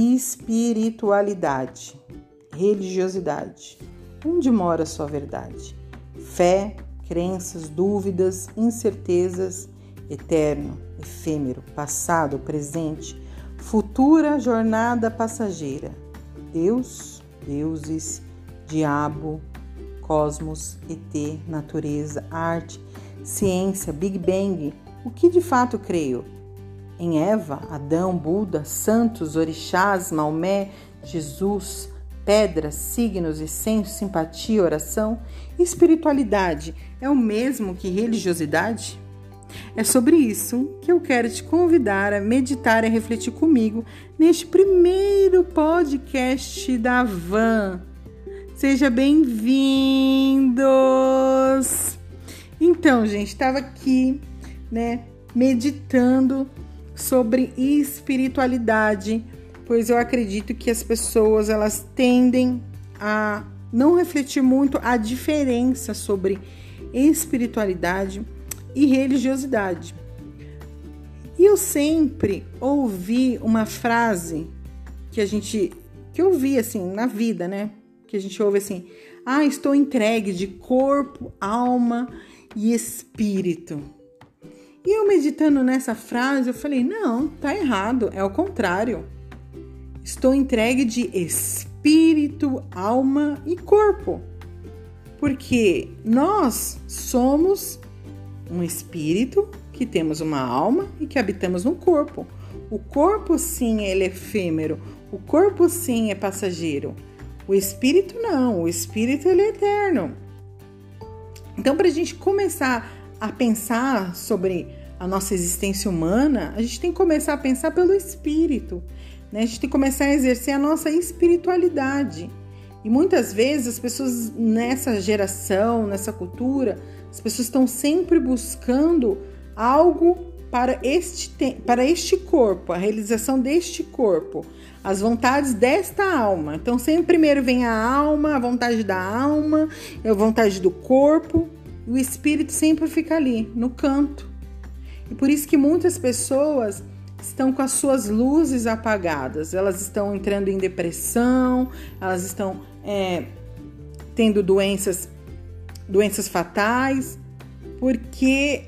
espiritualidade, religiosidade. Onde mora a sua verdade? Fé, crenças, dúvidas, incertezas, eterno, efêmero, passado, presente, futura jornada passageira. Deus, deuses, diabo, cosmos, ET, natureza, arte, ciência, Big Bang. O que de fato creio? Em Eva, Adão, Buda, santos, orixás, Maomé, Jesus, pedras, signos, essência, simpatia, oração? Espiritualidade é o mesmo que religiosidade? É sobre isso que eu quero te convidar a meditar e refletir comigo neste primeiro podcast da Van. Seja bem-vindos! Então, gente, estava aqui, né, meditando sobre espiritualidade, pois eu acredito que as pessoas elas tendem a não refletir muito a diferença sobre espiritualidade e religiosidade. E eu sempre ouvi uma frase que a gente que eu vi assim na vida, né? Que a gente ouve assim: "Ah, estou entregue de corpo, alma e espírito". E eu meditando nessa frase, eu falei: "Não, tá errado, é o contrário. Estou entregue de espírito, alma e corpo". Porque nós somos um espírito, que temos uma alma e que habitamos no corpo. O corpo, sim, é efêmero. O corpo, sim, é passageiro. O espírito, não. O espírito, ele é eterno. Então, para a gente começar a pensar sobre a nossa existência humana, a gente tem que começar a pensar pelo espírito. Né? A gente tem que começar a exercer a nossa espiritualidade. E muitas vezes as pessoas nessa geração, nessa cultura, as pessoas estão sempre buscando algo para este, para este corpo, a realização deste corpo, as vontades desta alma. Então, sempre primeiro vem a alma, a vontade da alma, a vontade do corpo, o espírito sempre fica ali, no canto. E por isso que muitas pessoas estão com as suas luzes apagadas, elas estão entrando em depressão, elas estão é, tendo doenças doenças fatais, porque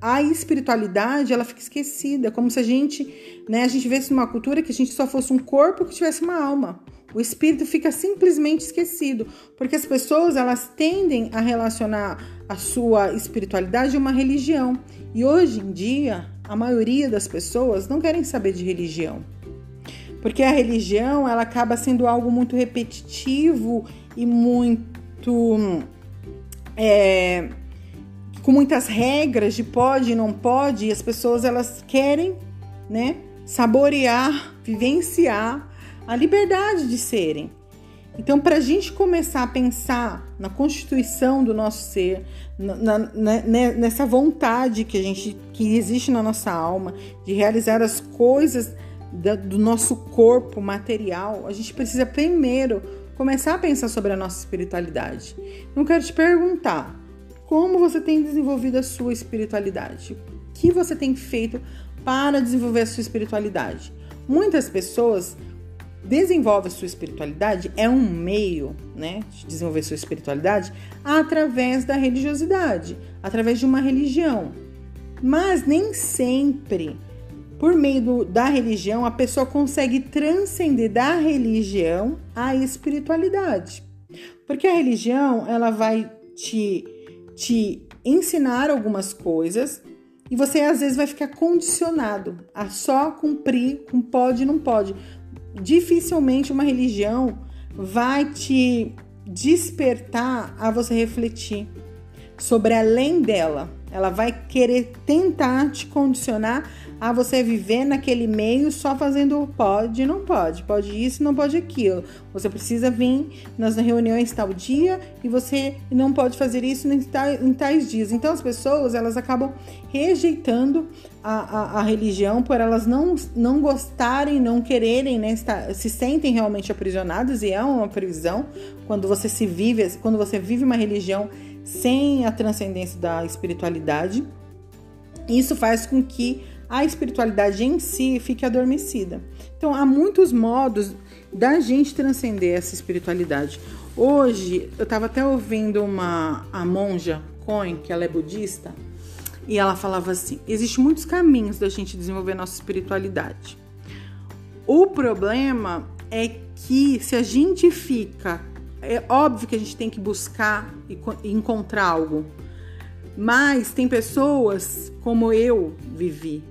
a espiritualidade ela fica esquecida, como se a gente, né, a gente vivesse numa cultura que a gente só fosse um corpo que tivesse uma alma. O espírito fica simplesmente esquecido, porque as pessoas elas tendem a relacionar a sua espiritualidade a uma religião. E hoje em dia, a maioria das pessoas não querem saber de religião. Porque a religião, ela acaba sendo algo muito repetitivo e muito é, com muitas regras de pode e não pode, e as pessoas elas querem, né, saborear, vivenciar a liberdade de serem. Então, para a gente começar a pensar na constituição do nosso ser, na, na, né, nessa vontade que a gente que existe na nossa alma de realizar as coisas da, do nosso corpo material, a gente precisa primeiro começar a pensar sobre a nossa espiritualidade. Não quero te perguntar como você tem desenvolvido a sua espiritualidade, o que você tem feito para desenvolver a sua espiritualidade. Muitas pessoas desenvolvem a sua espiritualidade é um meio, né, de desenvolver sua espiritualidade através da religiosidade, através de uma religião. Mas nem sempre por meio do, da religião, a pessoa consegue transcender da religião à espiritualidade. Porque a religião, ela vai te, te ensinar algumas coisas e você às vezes vai ficar condicionado a só cumprir com pode e não pode. Dificilmente uma religião vai te despertar a você refletir sobre além dela. Ela vai querer tentar te condicionar a você viver naquele meio só fazendo pode, não pode, pode isso, não pode aquilo. Você precisa vir nas reuniões tal dia e você não pode fazer isso em tais dias. Então as pessoas elas acabam rejeitando a, a, a religião por elas não, não gostarem, não quererem, né, estar, se sentem realmente aprisionadas e é uma prisão quando você se vive, quando você vive uma religião sem a transcendência da espiritualidade. Isso faz com que a espiritualidade em si fique adormecida. Então, há muitos modos da gente transcender essa espiritualidade. Hoje, eu estava até ouvindo uma a monja Cohen, que ela é budista, e ela falava assim: existem muitos caminhos da gente desenvolver nossa espiritualidade. O problema é que se a gente fica, é óbvio que a gente tem que buscar e encontrar algo, mas tem pessoas como eu vivi,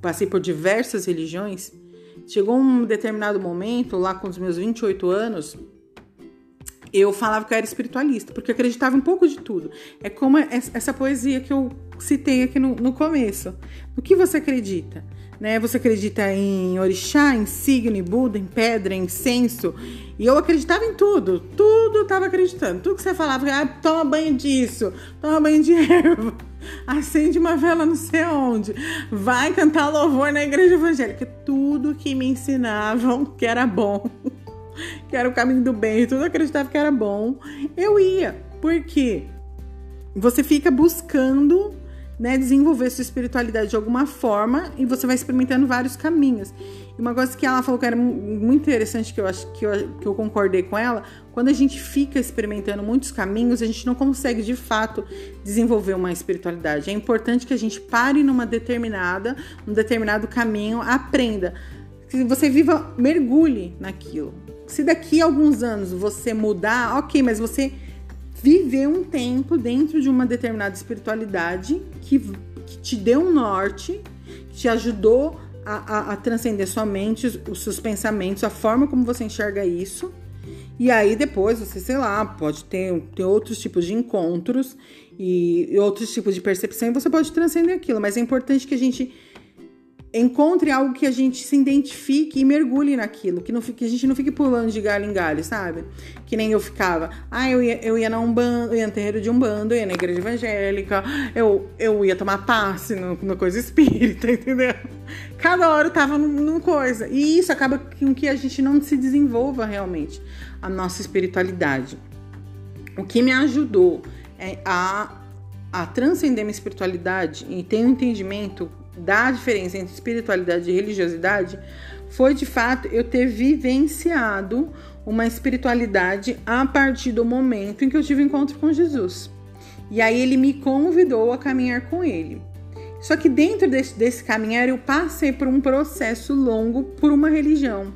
passei por diversas religiões. Chegou um determinado momento, lá com os meus 28 anos, eu falava que eu era espiritualista, porque eu acreditava um pouco de tudo. É como essa poesia que eu citei aqui no, no começo. No que você acredita? Né? Você acredita em orixá, em signo, em Buda, em pedra, em incenso. E eu acreditava em tudo. Tudo estava acreditando. Tudo que você falava, ah, toma banho disso, toma banho de erva, acende uma vela não sei onde, vai cantar louvor na igreja evangélica. Tudo que me ensinavam que era bom, que era o caminho do bem, tudo acreditava que era bom, eu ia. Por quê? Você fica buscando né, desenvolver sua espiritualidade de alguma forma e você vai experimentando vários caminhos. E uma coisa que ela falou que era muito interessante, que eu acho que eu, que eu concordei com ela, quando a gente fica experimentando muitos caminhos, a gente não consegue de fato desenvolver uma espiritualidade. É importante que a gente pare numa determinada, um determinado caminho, aprenda. Que você viva, mergulhe naquilo. Se daqui a alguns anos você mudar, ok, mas você viver um tempo dentro de uma determinada espiritualidade que, que te deu um norte, que te ajudou a, a, a, transcender sua mente, os seus pensamentos, a forma como você enxerga isso. E aí depois você, sei lá, pode ter, ter outros tipos de encontros e, e outros tipos de percepção e você pode transcender aquilo. Mas é importante que a gente encontre algo que a gente se identifique e mergulhe naquilo, que, não fique, que a gente não fique pulando de galho em galho, sabe? Que nem eu ficava, ah, eu ia, eu ia na Umbanda, eu ia no terreiro de Umbanda, eu ia na igreja evangélica, eu, eu ia tomar passe no, no coisa espírita, entendeu? Cada hora eu tava numa coisa. E isso acaba com que a gente não se desenvolva realmente a nossa espiritualidade. O que me ajudou é a, a transcender minha espiritualidade e ter um entendimento da diferença entre espiritualidade e religiosidade foi de fato eu ter vivenciado uma espiritualidade a partir do momento em que eu tive encontro com Jesus. E aí ele me convidou a caminhar com ele. Só que dentro desse, desse caminhar eu passei por um processo longo por uma religião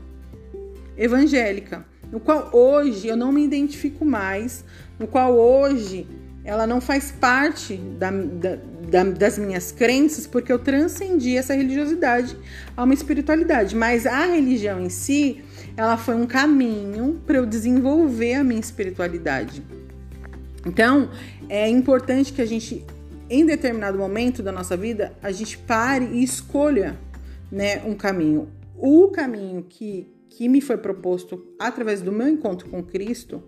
evangélica, no qual hoje eu não me identifico mais, no qual hoje ela não faz parte da, da, da, das minhas crenças, porque eu transcendi essa religiosidade a uma espiritualidade. Mas a religião em si, ela foi um caminho para eu desenvolver a minha espiritualidade. Então, é importante que a gente, em determinado momento da nossa vida, a gente pare e escolha né, um caminho. O caminho que, que me foi proposto através do meu encontro com Cristo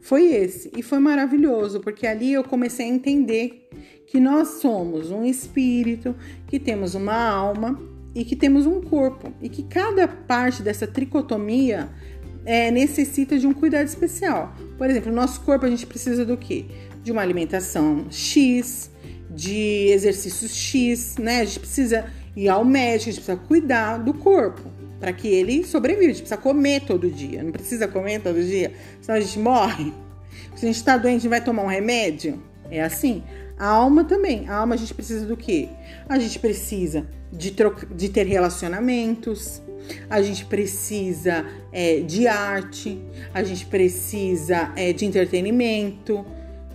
foi esse. E foi maravilhoso, porque ali eu comecei a entender que nós somos um espírito, que temos uma alma e que temos um corpo. E que cada parte dessa tricotomia é, necessita de um cuidado especial. Por exemplo, no nosso corpo a gente precisa do quê? De uma alimentação X, de exercícios X, né? A gente precisa ir ao médico, a gente precisa cuidar do corpo para que ele sobreviva. A gente precisa comer todo dia, não precisa comer todo dia, senão a gente morre. Se a gente está doente, a gente vai tomar um remédio? É assim. A alma também. A alma a gente precisa do quê? A gente precisa de, de ter relacionamentos, a gente precisa é, de arte, a gente precisa é, de entretenimento,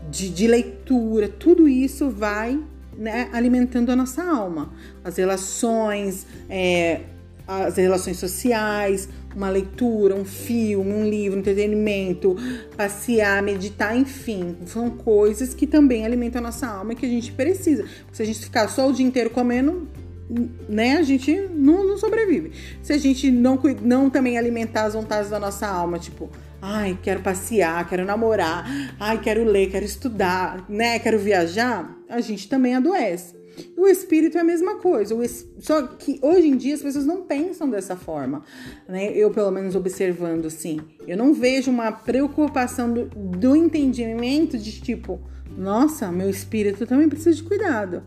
de, de leitura. Tudo isso vai né, alimentando a nossa alma. As relações, é, as relações sociais, uma leitura, um filme, um livro, entretenimento, passear, meditar, enfim, são coisas que também alimentam a nossa alma e que a gente precisa. Se a gente ficar só o dia inteiro comendo, né, a gente não, não sobrevive. Se a gente não, não também alimentar as vontades da nossa alma, tipo, ai, quero passear, quero namorar, ai, quero ler, quero estudar, né, quero viajar, a gente também adoece. O espírito é a mesma coisa, só que hoje em dia as pessoas não pensam dessa forma, né? Eu, pelo menos, observando assim, eu não vejo uma preocupação do, do entendimento de tipo, nossa, meu espírito também precisa de cuidado.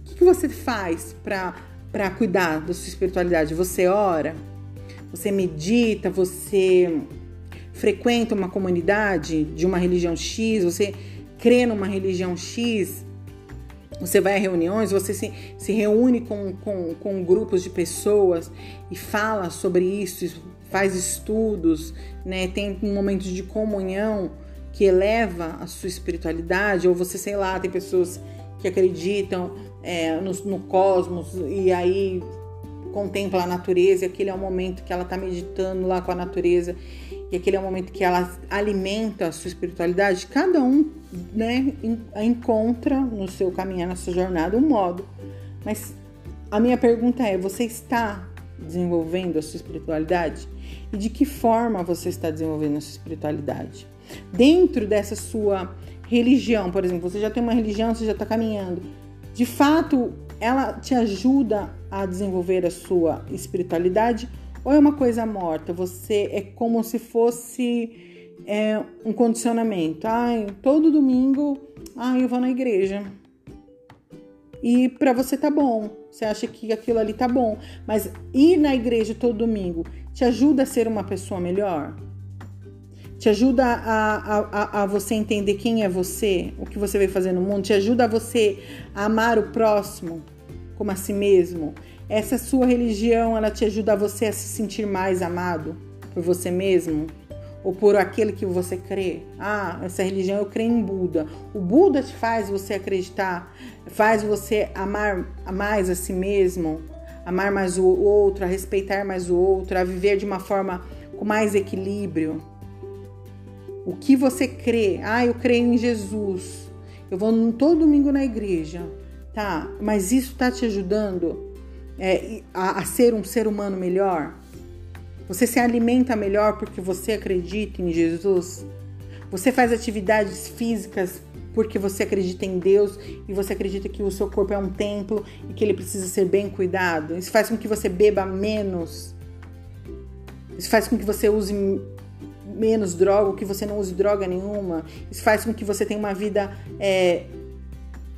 O que, que você faz para cuidar da sua espiritualidade? Você ora? Você medita? Você frequenta uma comunidade de uma religião X? Você crê numa religião X? Você vai a reuniões, você se, se reúne com, com, com grupos de pessoas e fala sobre isso, faz estudos, né? tem momentos de comunhão que eleva a sua espiritualidade, ou você, sei lá, tem pessoas que acreditam é, no, no, cosmos e aí contempla a natureza, e aquele é o momento que ela está meditando lá com a natureza, e aquele é o momento que ela alimenta a sua espiritualidade. Cada um né, encontra no seu caminhar, na sua jornada, um modo. Mas a minha pergunta é: você está desenvolvendo a sua espiritualidade? E de que forma você está desenvolvendo a sua espiritualidade? Dentro dessa sua religião, por exemplo, você já tem uma religião, você já está caminhando. De fato, ela te ajuda a desenvolver a sua espiritualidade ou é uma coisa morta? Você é como se fosse é, um condicionamento. Ai, todo domingo, ai, eu vou na igreja. E para você tá bom. Você acha que aquilo ali tá bom, mas ir na igreja todo domingo te ajuda a ser uma pessoa melhor? te ajuda a, a, a, você entender quem é você, o que você vai fazer no mundo, te ajuda a você a amar o próximo como a si mesmo. Essa sua religião, ela te ajuda a você a se sentir mais amado por você mesmo ou por aquele que você crê. Ah, essa religião eu creio em Buda. O Buda te faz você acreditar, faz você amar mais a si mesmo, amar mais o outro, a respeitar mais o outro, a viver de uma forma com mais equilíbrio o que você crê. Ah, eu creio em Jesus. Eu vou todo domingo na igreja, tá? Mas isso está te ajudando é, a, a ser um ser humano melhor? Você se alimenta melhor porque você acredita em Jesus? Você faz atividades físicas porque você acredita em Deus e você acredita que o seu corpo é um templo e que ele precisa ser bem cuidado. Isso faz com que você beba menos. Isso faz com que você use menos droga, que você não use droga nenhuma. Isso faz com que você tenha uma vida é,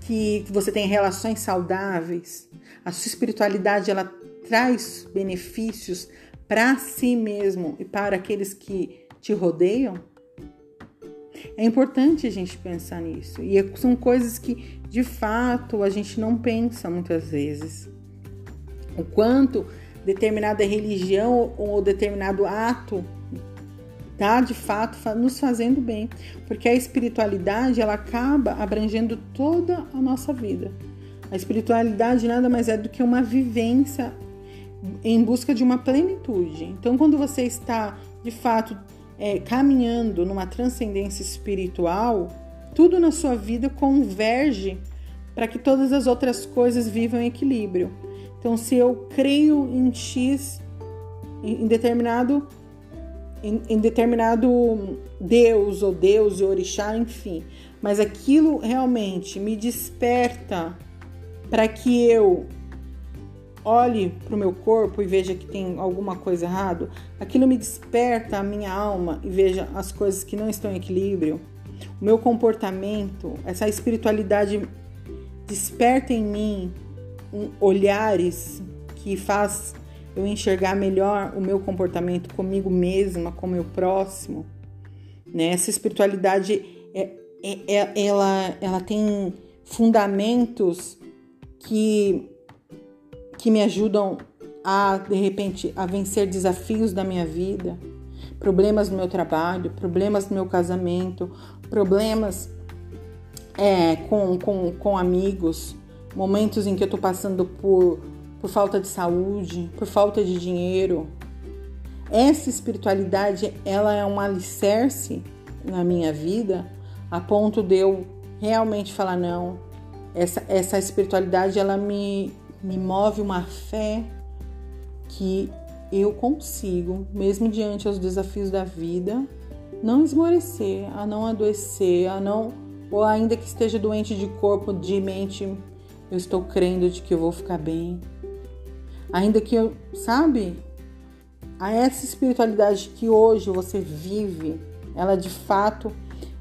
que, você tenha relações saudáveis. A sua espiritualidade ela traz benefícios para si mesmo e para aqueles que te rodeiam. É importante a gente pensar nisso. E é, são coisas que, de fato, a gente não pensa muitas vezes. O quanto determinada religião ou determinado ato tá de fato nos fazendo bem, porque a espiritualidade ela acaba abrangendo toda a nossa vida. A espiritualidade nada mais é do que uma vivência em busca de uma plenitude. Então, quando você está de fato é, caminhando numa transcendência espiritual, tudo na sua vida converge para que todas as outras coisas vivam em equilíbrio. Então, se eu creio em X, em determinado em, em determinado Deus ou Deus e orixá, enfim. Mas aquilo realmente me desperta para que eu olhe para o meu corpo e veja que tem alguma coisa errado, aquilo me desperta a minha alma e veja as coisas que não estão em equilíbrio. O meu comportamento, essa espiritualidade desperta em mim um, olhares que faz eu enxergar melhor o meu comportamento comigo mesma, com o meu próximo. Né? Essa espiritualidade é, é, é, ela, ela tem fundamentos que, que me ajudam a, de repente, a vencer desafios da minha vida, problemas no meu trabalho, problemas no meu casamento, problemas é, com, com, com amigos, momentos em que eu estou passando por por falta de saúde, por falta de dinheiro. Essa espiritualidade, ela é um alicerce na minha vida a ponto de eu realmente falar não. Essa, essa espiritualidade, ela me, me move uma fé que eu consigo, mesmo diante aos desafios da vida, não esmorecer, a não adoecer, a não ou ainda que esteja doente de corpo, de mente, eu estou crendo de que eu vou ficar bem. Ainda que eu, sabe, a essa espiritualidade que hoje você vive, ela de fato,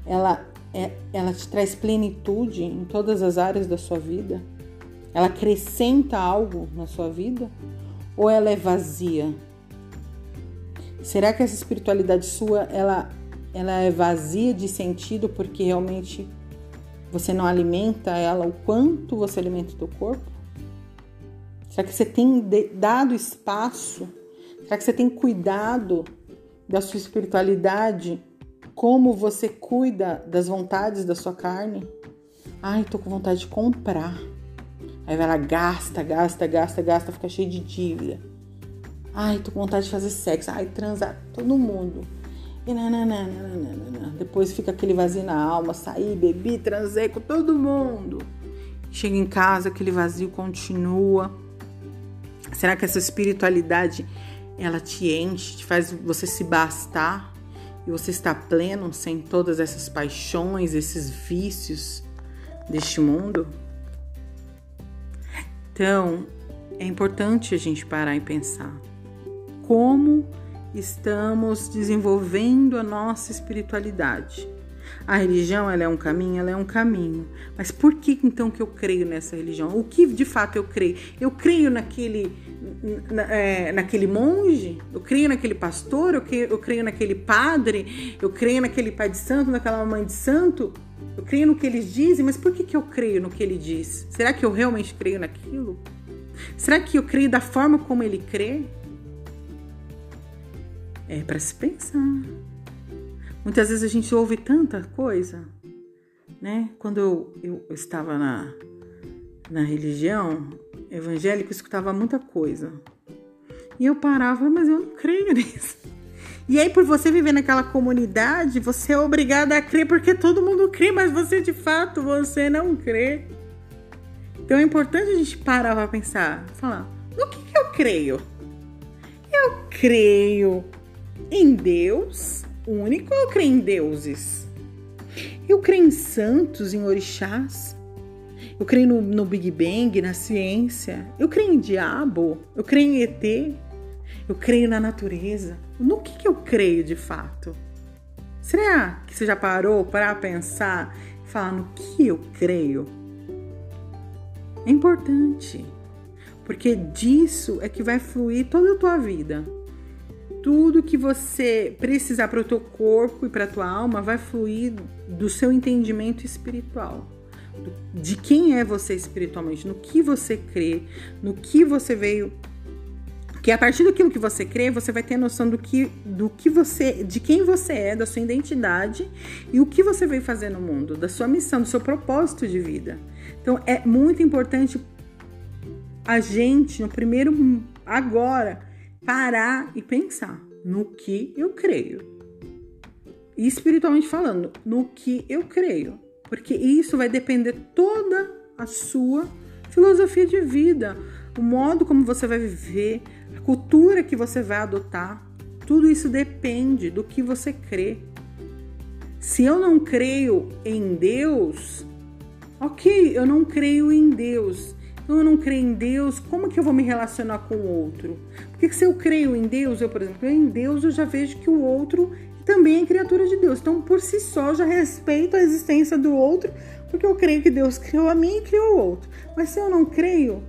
ela é, ela te traz plenitude em todas as áreas da sua vida. Ela acrescenta algo na sua vida ou ela é vazia? Será que essa espiritualidade sua ela ela é vazia de sentido porque realmente você não alimenta ela o quanto você alimenta o teu corpo? Será que você tem dado espaço? Será que você tem cuidado da sua espiritualidade como você cuida das vontades da sua carne? Ai, tô com vontade de comprar. Aí vai lá, gasta, gasta, gasta, gasta, fica cheio de dívida. Ai, tô com vontade de fazer sexo. Ai, transar todo mundo. E nananana, depois fica aquele vazio na alma. Saí, bebi, transei com todo mundo. Chega em casa, aquele vazio continua. Será que essa espiritualidade ela te enche, te faz você se bastar e você está pleno sem todas essas paixões, esses vícios deste mundo? Então, é importante a gente parar e pensar como estamos desenvolvendo a nossa espiritualidade. A religião ela é um caminho, ela é um caminho. Mas por que então que eu creio nessa religião? O que de fato eu creio? Eu creio naquele, na, é, naquele monge? Eu creio naquele pastor? Eu creio, eu creio naquele padre? Eu creio naquele pai de santo, naquela mãe de santo? Eu creio no que eles dizem, mas por que, que eu creio no que ele diz? Será que eu realmente creio naquilo? Será que eu creio da forma como ele crê? É para se pensar. Muitas vezes a gente ouve tanta coisa, né? Quando eu, eu, estava na, na religião evangélica, eu escutava muita coisa. E eu parava, mas eu não creio nisso. E aí, por você viver naquela comunidade, você é obrigada a crer porque todo mundo crê, mas você de fato você não crê. Então é importante a gente parar para pensar, falar, no que, que eu creio? Eu creio em Deus único ou eu creio em deuses? Eu creio em santos, em orixás. Eu creio no, no Big Bang, na ciência. Eu creio em diabo. Eu creio em ET. Eu creio na natureza. No que, que eu creio de fato? Será que você já parou para pensar e falar no que eu creio? É importante, porque disso é que vai fluir toda a tua vida tudo que você precisar para o teu corpo e para a tua alma vai fluir do seu entendimento espiritual. De quem é você espiritualmente, no que você crê, no que você veio que a partir daquilo que você crê, você vai ter noção do que, do que você, de quem você é, da sua identidade e o que você veio fazer no mundo, da sua missão, do seu propósito de vida. Então é muito importante a gente, no primeiro agora, parar e pensar no que eu creio. E espiritualmente falando, no que eu creio. Porque isso vai depender toda a sua filosofia de vida, o modo como você vai viver, a cultura que você vai adotar. Tudo isso depende do que você crê. Se eu não creio em Deus, ok, eu não creio em Deus. Então eu não creio em Deus, como que eu vou me relacionar com o outro? Porque se eu creio em Deus, eu, por exemplo, creio em Deus, eu já vejo que o outro também é criatura de Deus. Então, por si só, já respeito a existência do outro, porque eu creio que Deus criou a mim e criou o outro. Mas se eu não creio,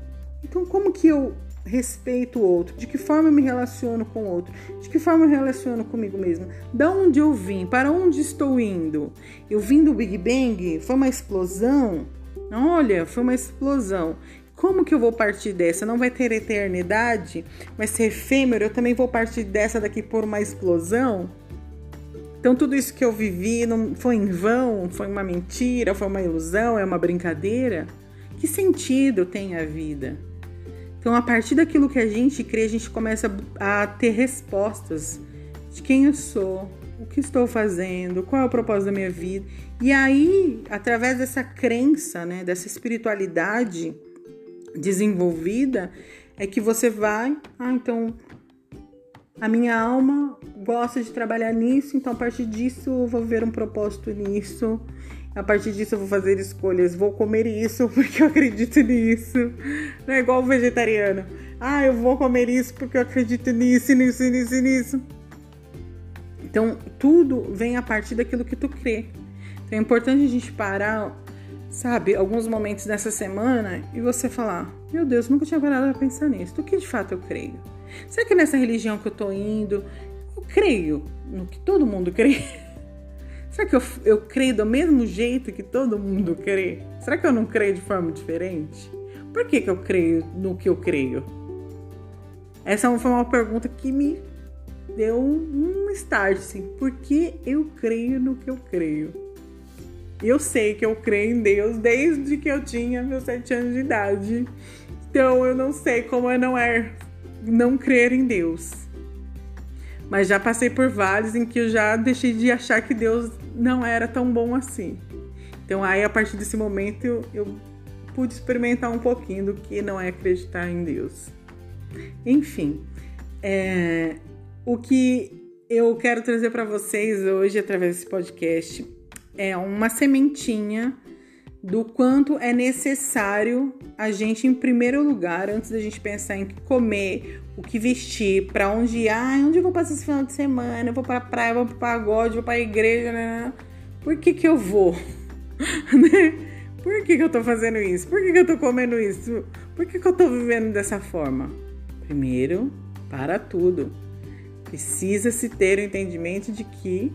então como que eu respeito o outro? De que forma eu me relaciono com o outro? De que forma eu me relaciono comigo mesma? Da onde eu vim? Para onde estou indo? Eu vim do Big Bang? Foi uma explosão? Olha, foi uma explosão. Como que eu vou partir dessa? Não vai ter eternidade? Vai ser efêmero? Eu também vou partir dessa daqui por uma explosão? Então tudo isso que eu vivi não foi em vão? Foi uma mentira? Foi uma ilusão? É uma brincadeira? Que sentido tem a vida? Então, a partir daquilo que a gente crê, a gente começa a ter respostas de quem eu sou, o que estou fazendo, qual é o propósito da minha vida. E aí, através dessa crença, né, dessa espiritualidade, desenvolvida é que você vai, ah, então a minha alma gosta de trabalhar nisso, então a partir disso eu vou ver um propósito nisso. A partir disso eu vou fazer escolhas, vou comer isso porque eu acredito nisso. Não é igual o vegetariano. Ah, eu vou comer isso porque eu acredito nisso, nisso, nisso, nisso. Então, tudo vem a partir daquilo que tu crê. Então, é importante a gente parar sabe, alguns momentos dessa semana e você falar: Meu Deus, nunca tinha parado pra pensar nisso. Do que de fato eu creio? Será que nessa religião que eu tô indo, eu creio no que todo mundo crê? Será que eu, eu creio do mesmo jeito que todo mundo crê? Será que eu não creio de forma diferente? Por que, que eu creio no que eu creio? Essa foi uma pergunta que me deu um start, assim. Por que eu creio no que eu creio? Eu sei que eu creio em Deus desde que eu tinha meus sete anos de idade. Então eu não sei como é não é não crer em Deus. Mas já passei por vários em que eu já deixei de achar que Deus não era tão bom assim. Então aí a partir desse momento eu, eu pude experimentar um pouquinho do que não é acreditar em Deus. Enfim, é, o que eu quero trazer para vocês hoje através desse podcast é uma sementinha do quanto é necessário a gente, em primeiro lugar, antes da gente pensar em comer, o que vestir, para onde ir, ah, onde eu vou passar esse final de semana, eu vou pra praia, eu vou pro pagode, vou pra igreja, né? Por que que eu vou? Né? Por que que eu tô fazendo isso? Por que que eu tô comendo isso? Por que que eu tô vivendo dessa forma? Primeiro, para tudo. Precisa se ter o entendimento de que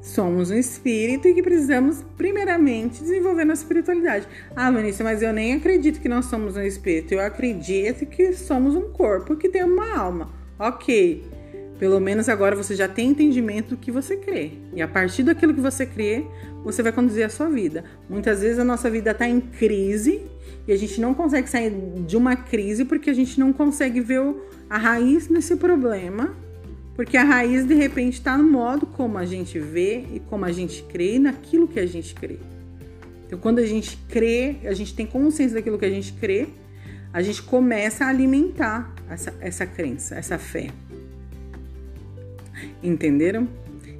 somos um espírito e que precisamos, primeiramente, desenvolver nossa espiritualidade. Ah, Vanessa, mas eu nem acredito que nós somos um espírito. Eu acredito que somos um corpo que tem uma alma. Ok. Pelo menos agora você já tem entendimento do que você crê. E a partir daquilo que você crê, você vai conduzir a sua vida. Muitas vezes a nossa vida está em crise e a gente não consegue sair de uma crise porque a gente não consegue ver a raiz nesse problema porque a raiz, de repente, está no modo como a gente vê e como a gente crê e naquilo que a gente crê. Então, quando a gente crê, a gente tem consciência daquilo que a gente crê, a gente começa a alimentar essa, essa crença, essa fé. Entenderam?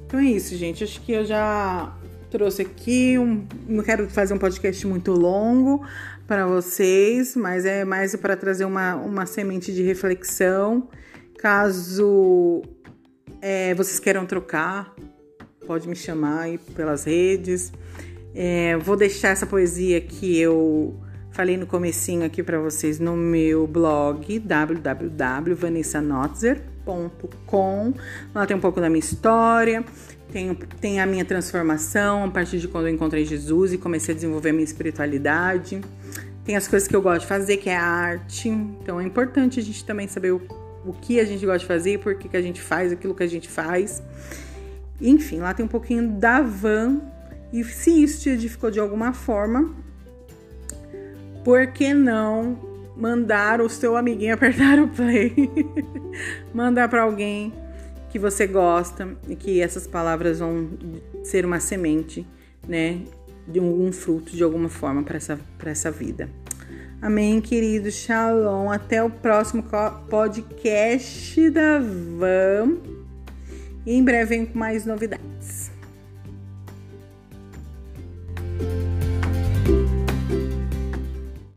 Então é isso, gente. Acho que eu já trouxe aqui um. Não quero fazer um podcast muito longo para vocês, mas é mais para trazer uma, uma semente de reflexão. Caso é, vocês queiram trocar, pode me chamar aí pelas redes. É, vou deixar essa poesia que eu falei no comecinho aqui para vocês no meu blog www.vanessanotzer.com. Lá tem um pouco da minha história, tem, tem a minha transformação a partir de quando eu encontrei Jesus e comecei a desenvolver a minha espiritualidade. Tem as coisas que eu gosto de fazer, que é a arte. Então é importante a gente também saber o o que a gente gosta de fazer, por que, que a gente faz aquilo que a gente faz. Enfim, lá tem um pouquinho da van. E se isso te edificou de alguma forma, por que não mandar o seu amiguinho apertar o play? mandar para alguém que você gosta e que essas palavras vão ser uma semente, né, de algum fruto de alguma forma para essa, essa vida. Amém, querido Shalom. Até o próximo podcast da Van. E em breve vem com mais novidades.